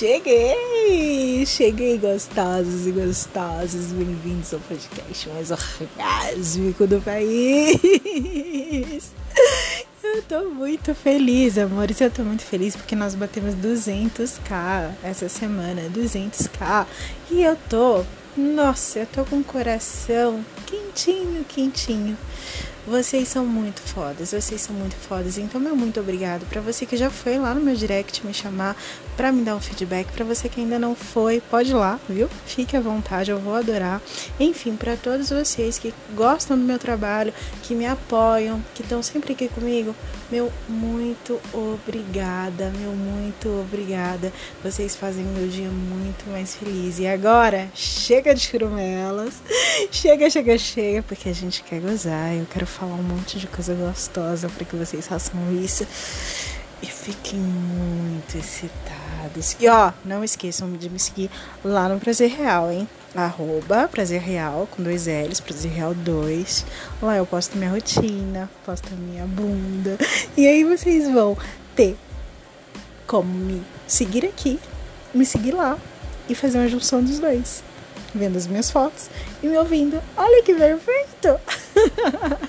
Cheguei! Cheguei, gostosos e gostosas. Bem-vindos ao podcast mais orgásmico do país. Eu tô muito feliz, amores. Eu tô muito feliz porque nós batemos 200k essa semana. 200k. E eu tô, nossa, eu tô com o coração quentinho, quentinho. Vocês são muito fodas, vocês são muito fodas. Então, meu muito obrigado para você que já foi lá no meu direct me chamar para me dar um feedback. Para você que ainda não foi, pode ir lá, viu? Fique à vontade, eu vou adorar. Enfim, para todos vocês que gostam do meu trabalho, que me apoiam, que estão sempre aqui comigo, meu muito obrigada, meu muito obrigada. Vocês fazem meu dia muito mais feliz. E agora, chega de churumelas. Chega, chega, chega, porque a gente quer gozar. Eu quero falar um monte de coisa gostosa para que vocês façam isso e fiquem muito excitados. E ó, não esqueçam de me seguir lá no Prazer Real, hein? Arroba Prazer Real com dois L's, Prazer Real 2. Lá eu posto minha rotina, posto minha bunda. E aí vocês vão ter como me seguir aqui, me seguir lá e fazer uma junção dos dois. Vendo as minhas fotos e me ouvindo. Olha que perfeito!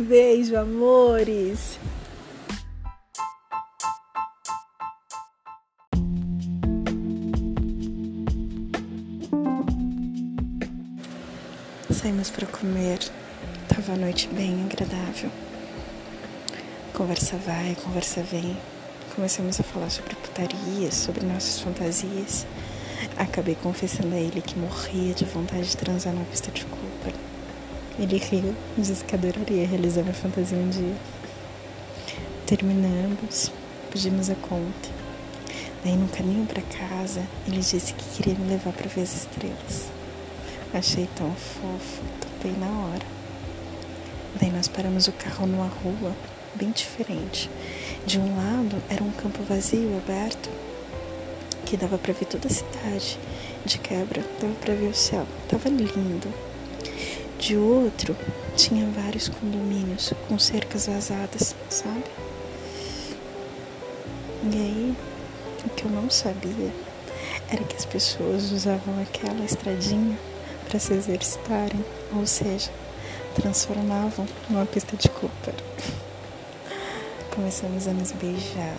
Beijo, amores! Saímos para comer. Tava a noite bem agradável. Conversa vai, conversa vem. Começamos a falar sobre putaria, sobre nossas fantasias. Acabei confessando a ele que morria de vontade de transar na pista de Cooper. Ele riu, disse que adoraria realizar minha fantasia um dia. Terminamos, pedimos a conta. Daí, no caminho para casa, ele disse que queria me levar para ver as estrelas. Achei tão fofo, topei na hora. Daí nós paramos o carro numa rua bem diferente. De um lado era um campo vazio, aberto, que dava para ver toda a cidade. De quebra, dava para ver o céu. Tava lindo. De outro, tinha vários condomínios com cercas vazadas, sabe? E aí, o que eu não sabia era que as pessoas usavam aquela estradinha para se exercitarem, ou seja, transformavam numa pista de Cooper. Começamos a nos beijar,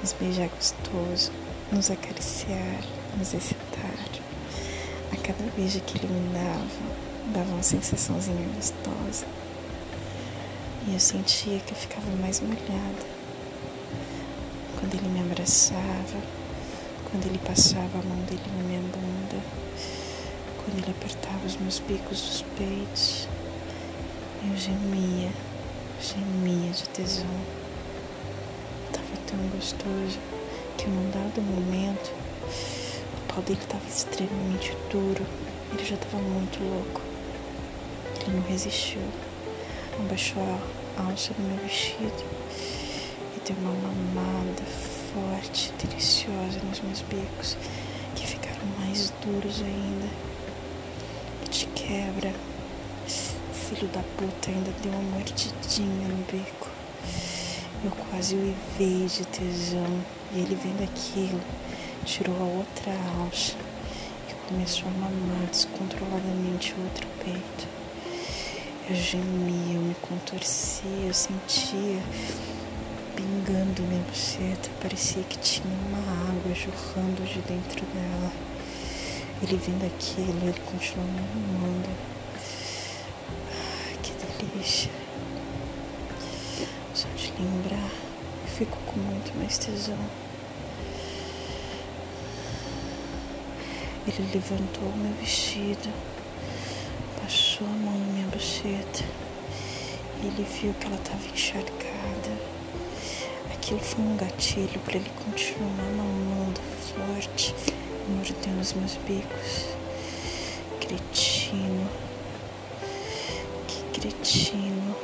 nos beijar gostoso, nos acariciar, nos excitar. A cada beijo que me dava, uma sensaçãozinha gostosa. E eu sentia que eu ficava mais molhada. Quando ele me abraçava, quando ele passava a mão dele na minha bunda, quando ele apertava os meus bicos dos peitos, eu gemia, gemia de tesão. Tava tão gostoso que num dado momento o pau dele estava extremamente duro. Ele já estava muito louco. Ele não resistiu. Abaixou a alça do meu vestido e deu uma mamada forte, deliciosa nos meus bicos, que ficaram mais duros ainda te quebra. Filho da puta ainda deu uma mordidinha no bico. Eu quase uivei de tesão e ele vendo aquilo, tirou a outra alça e começou a mamar descontroladamente o outro peito. Eu gemia, eu me contorcia, eu sentia pingando minha buceta, parecia que tinha uma água jorrando de dentro dela. Ele vendo aquilo, ele continua me amando. que delícia. Só de lembrar, eu fico com muito mais tesão. Ele levantou meu vestido, passou a mão buceta. Ele viu que ela estava encharcada. Aquilo foi um gatilho para ele continuar mamando forte mordendo os meus bicos. Cretino. Que cretino.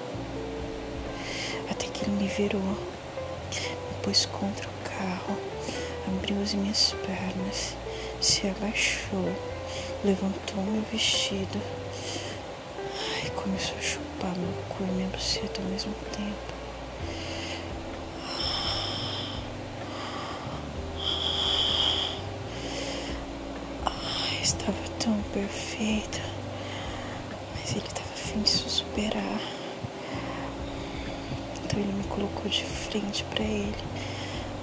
Até que ele me virou, me pôs contra o carro, abriu as minhas pernas, se abaixou, levantou meu vestido começou a chupar meu cu e minha buceta ao mesmo tempo. Ai, estava tão perfeita, mas ele estava afim de se superar. Então ele me colocou de frente para ele,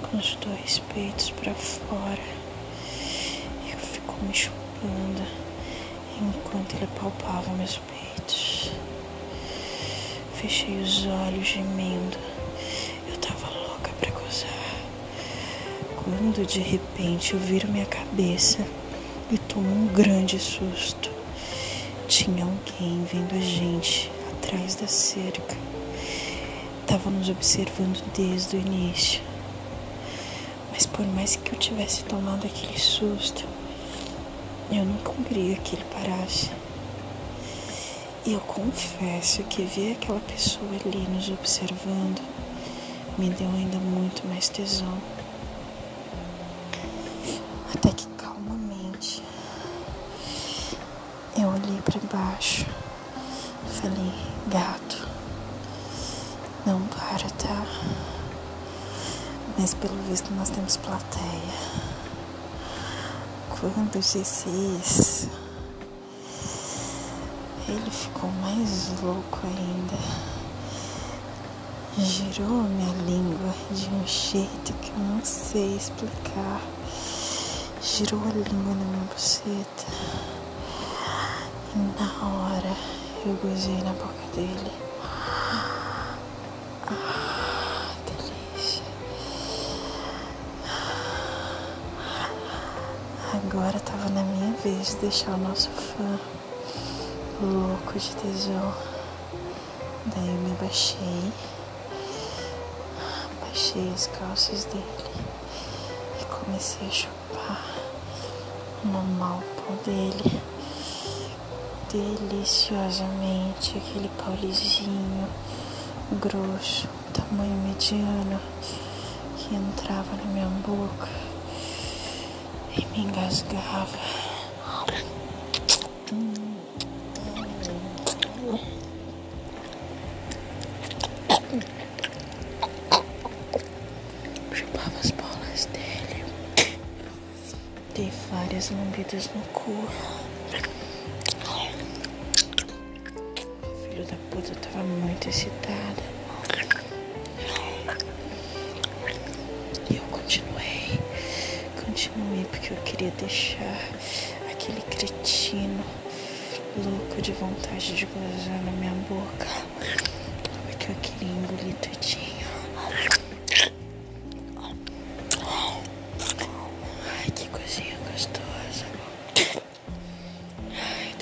com os dois peitos para fora. E ficou me chupando enquanto ele palpava meus peitos. Fechei os olhos gemendo. Eu tava louca para gozar. Quando de repente eu viro minha cabeça e tomo um grande susto. Tinha alguém vendo a gente atrás da cerca estava nos observando desde o início. Mas por mais que eu tivesse tomado aquele susto, eu não queria que ele parasse. E eu confesso que ver aquela pessoa ali nos observando me deu ainda muito mais tesão. Até que calmamente eu olhei para baixo, falei, gato. Não para, tá? Mas pelo visto nós temos plateia. Quando disse isso, ele ficou mais louco ainda. Girou minha língua de um jeito que eu não sei explicar. Girou a língua na minha buceta. E na hora eu gozei na boca dele. Ah, delícia. Agora tava na minha vez de deixar o nosso fã louco de tesão. Daí eu me abaixei, baixei as calças dele e comecei a chupar no mal pau dele. Deliciosamente aquele paulizinho grosso, tamanho mediano, que entrava na minha boca e me engasgava. Chupava no cu. Filho da puta tava muito excitado. E eu continuei. Continuei porque eu queria deixar aquele cretino louco de vontade de gozar na minha boca.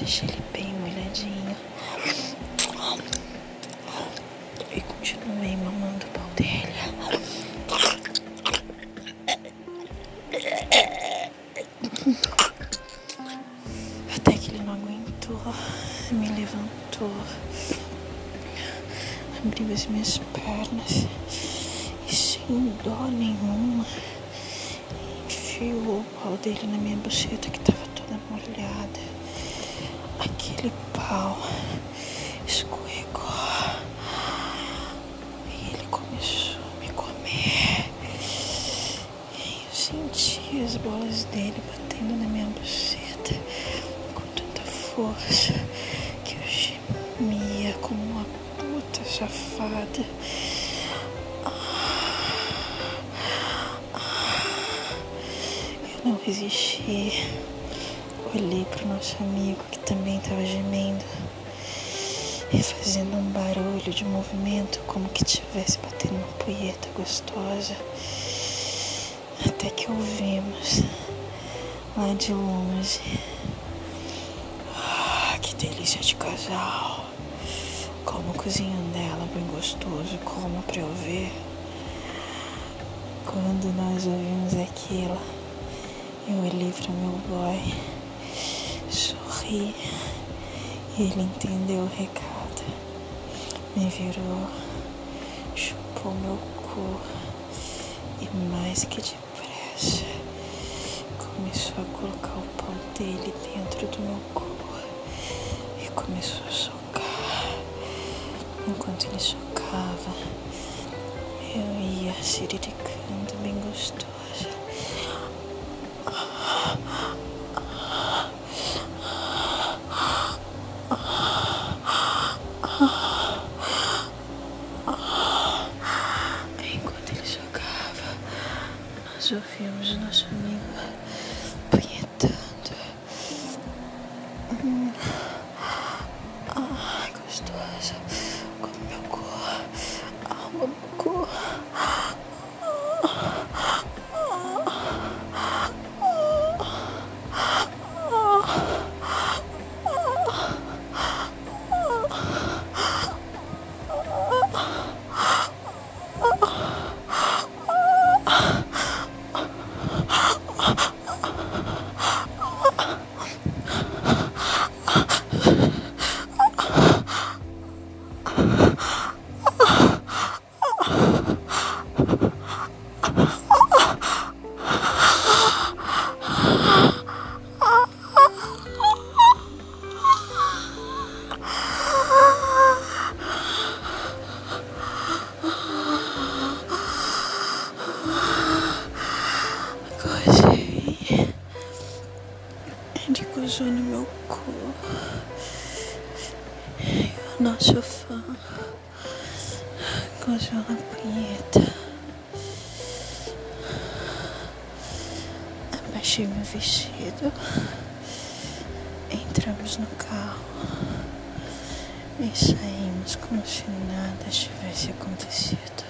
Ai, deixei ele bem molhadinho. E continuei mamando o pau dele. Até que ele não aguentou, me levantou, abriu as minhas pernas e sem dó nenhuma enfiou o pau dele na minha buceta que tava toda molhada. Aquele pau escorregou e ele começou a me comer. E eu senti as bolas dele batendo na minha buceta com tanta força que eu gemia como uma puta safada. Eu não resisti. Olhei pro nosso amigo que também estava gemendo e fazendo um barulho de movimento como que tivesse batendo uma punheta gostosa. Até que ouvimos lá de longe. Ah, que delícia de casal. Como o cozinhão dela, bem gostoso, como pra eu ver. Quando nós ouvimos aquilo, eu olhei para meu boy, e ele entendeu o recado. Me virou, chupou meu cu e mais que depressa. Começou a colocar o pau dele dentro do meu corpo e começou a socar. Enquanto ele socava, eu ia siriricando bem gostosa. Enquanto ele jogava, nós ouvimos nosso amigo punhetando. Hum. Ai, No meu corpo. E o nosso fã gozou na punheta. Abaixei meu vestido. Entramos no carro e saímos como se nada tivesse acontecido.